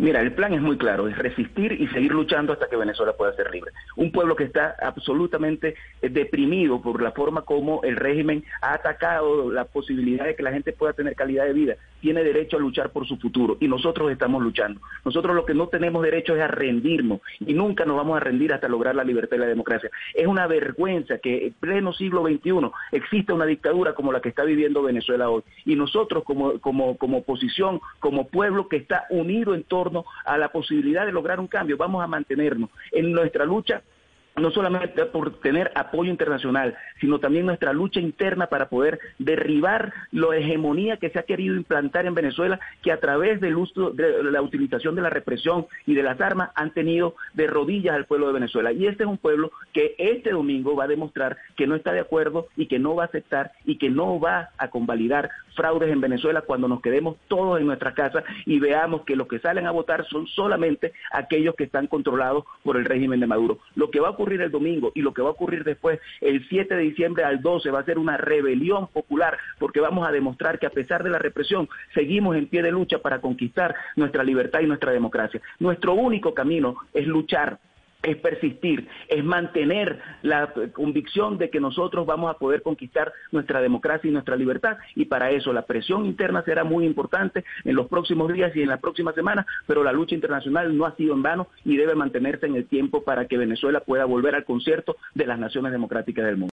Mira, el plan es muy claro, es resistir y seguir luchando hasta que Venezuela pueda ser libre. Un pueblo que está absolutamente eh, deprimido por la forma como el régimen ha atacado la posibilidad de que la gente pueda tener calidad de vida, tiene derecho a luchar por su futuro y nosotros estamos luchando. Nosotros lo que no tenemos derecho es a rendirnos y nunca nos vamos a rendir hasta lograr la libertad y la democracia. Es una vergüenza que en pleno siglo XXI exista una dictadura como la que está viviendo Venezuela hoy y nosotros como, como, como oposición, como pueblo que está unido en torno a la posibilidad de lograr un cambio. Vamos a mantenernos en nuestra lucha no solamente por tener apoyo internacional, sino también nuestra lucha interna para poder derribar la hegemonía que se ha querido implantar en Venezuela, que a través del uso de la utilización de la represión y de las armas han tenido de rodillas al pueblo de Venezuela. Y este es un pueblo que este domingo va a demostrar que no está de acuerdo y que no va a aceptar y que no va a convalidar fraudes en Venezuela cuando nos quedemos todos en nuestra casa y veamos que los que salen a votar son solamente aquellos que están controlados por el régimen de Maduro. Lo que va el domingo y lo que va a ocurrir después, el 7 de diciembre al 12, va a ser una rebelión popular porque vamos a demostrar que a pesar de la represión, seguimos en pie de lucha para conquistar nuestra libertad y nuestra democracia. Nuestro único camino es luchar es persistir, es mantener la convicción de que nosotros vamos a poder conquistar nuestra democracia y nuestra libertad y para eso la presión interna será muy importante en los próximos días y en las próximas semanas, pero la lucha internacional no ha sido en vano y debe mantenerse en el tiempo para que Venezuela pueda volver al concierto de las naciones democráticas del mundo.